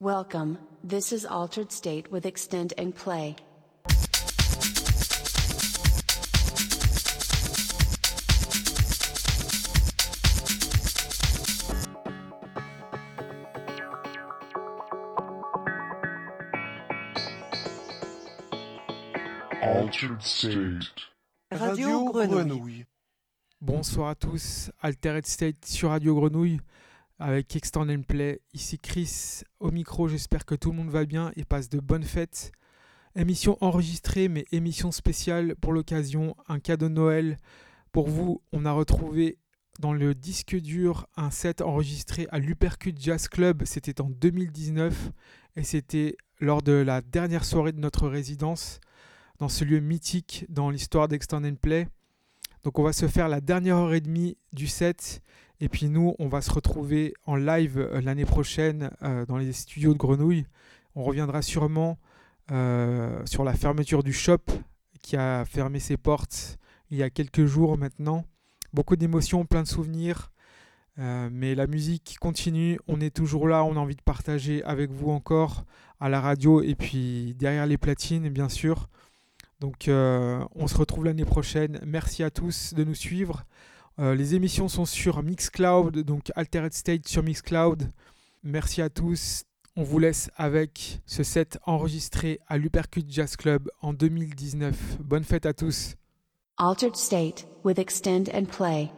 Welcome, this is Altered State with Extend and Play. Altered State. Radio Grenouille. Bonsoir à tous, Altered State sur Radio Grenouille avec Extend and Play. Ici Chris au micro, j'espère que tout le monde va bien et passe de bonnes fêtes. Émission enregistrée mais émission spéciale pour l'occasion, un cadeau de Noël. Pour vous, on a retrouvé dans le disque dur un set enregistré à l'Upercut Jazz Club, c'était en 2019 et c'était lors de la dernière soirée de notre résidence dans ce lieu mythique dans l'histoire d'Extend and Play. Donc on va se faire la dernière heure et demie du set et puis nous on va se retrouver en live euh, l'année prochaine euh, dans les studios de Grenouille. On reviendra sûrement euh, sur la fermeture du shop qui a fermé ses portes il y a quelques jours maintenant. Beaucoup d'émotions, plein de souvenirs. Mais la musique continue, on est toujours là, on a envie de partager avec vous encore à la radio et puis derrière les platines bien sûr. Donc on se retrouve l'année prochaine. Merci à tous de nous suivre. Euh, les émissions sont sur Mixcloud, donc Altered State sur Mixcloud. Merci à tous. On vous laisse avec ce set enregistré à l'Upercut Jazz Club en 2019. Bonne fête à tous. Altered State with Extend and Play.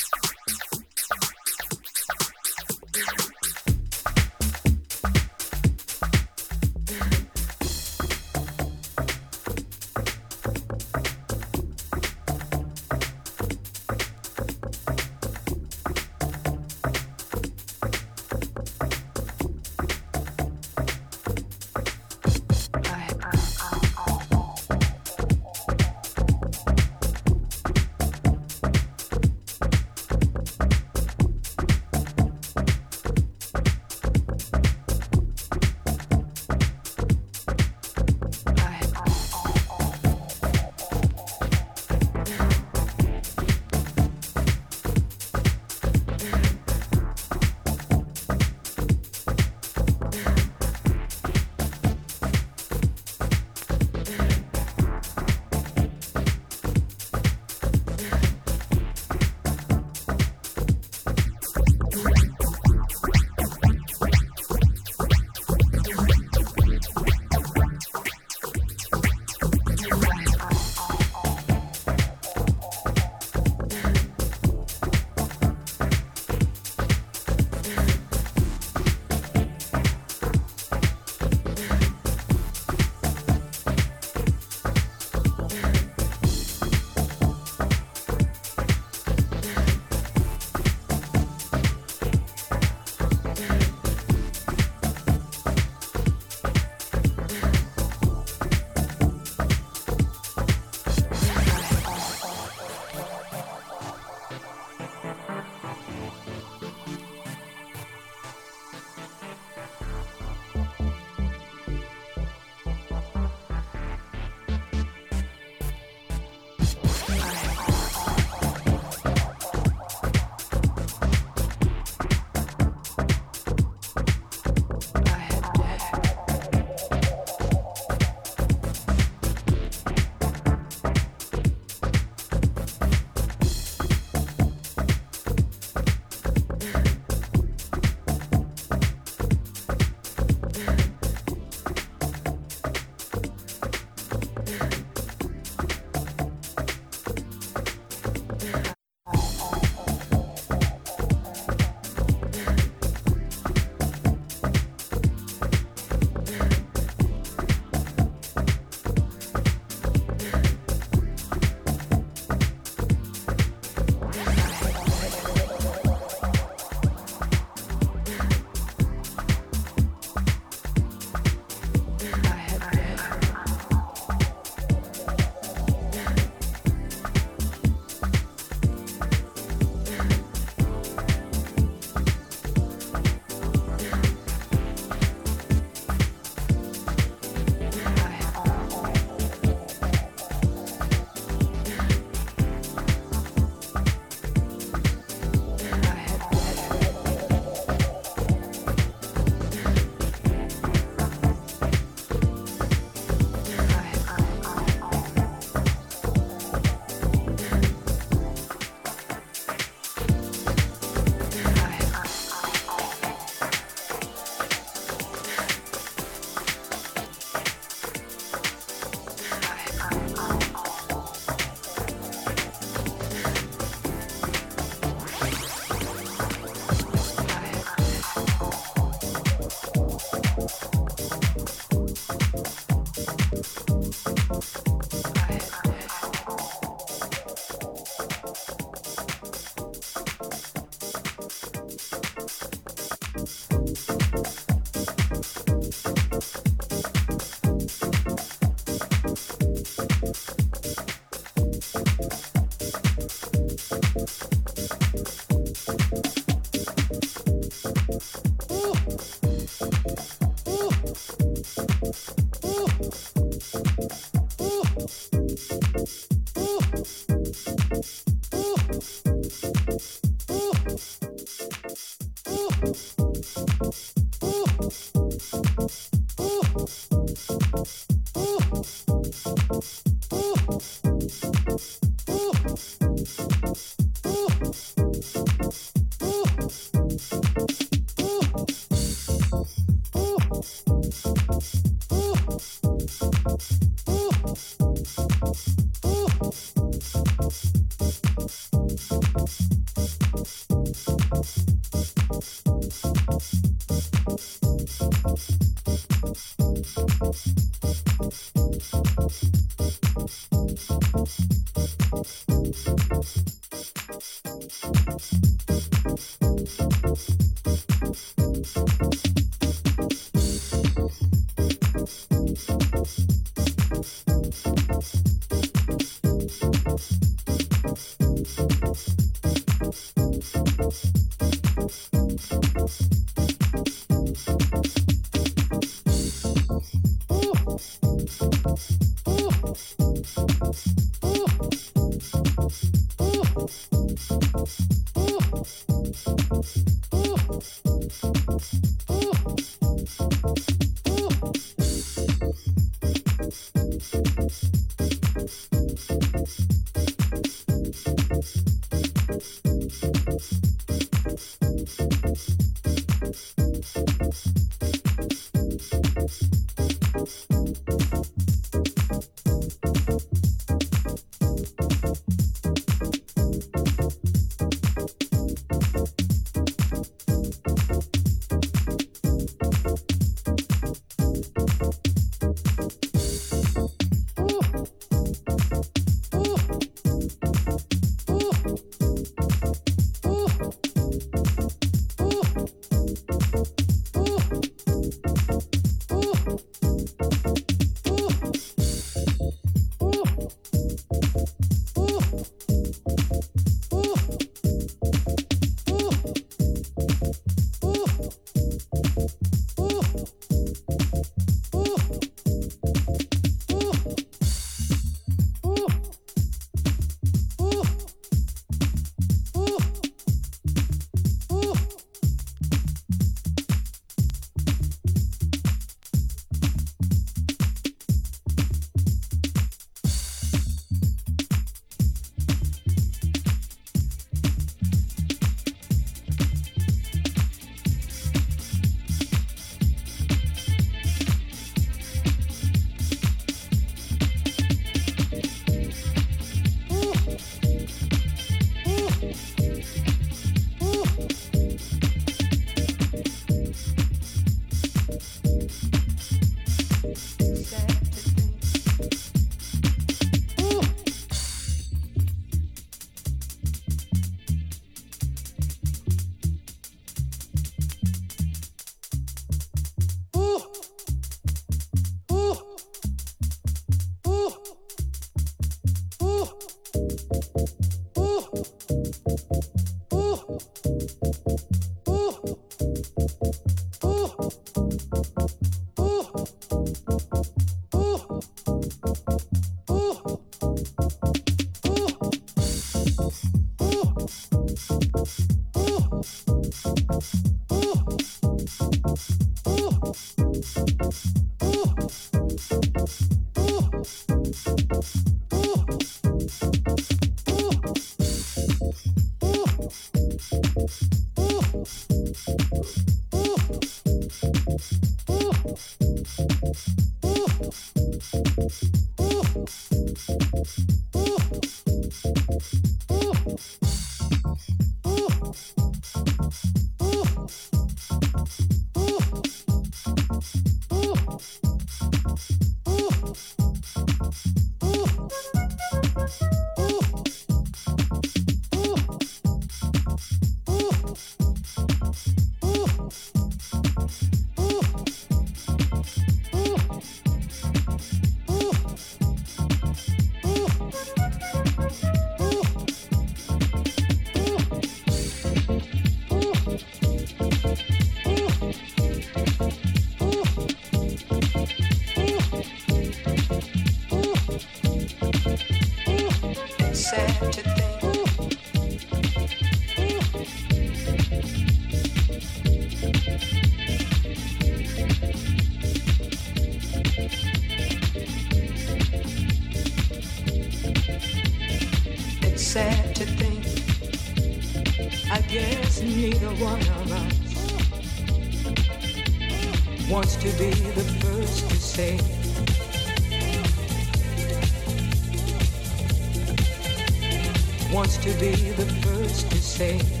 be the first to say.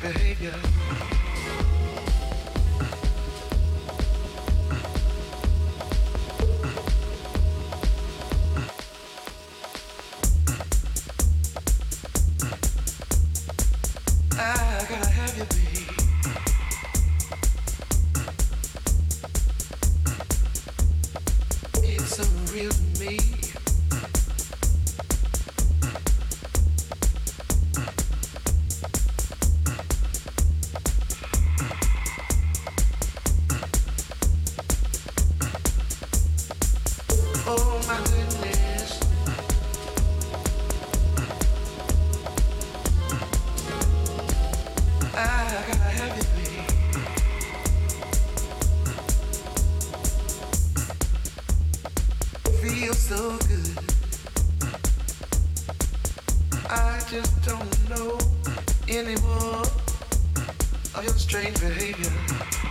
behavior. I just don't know anymore of your strange behavior.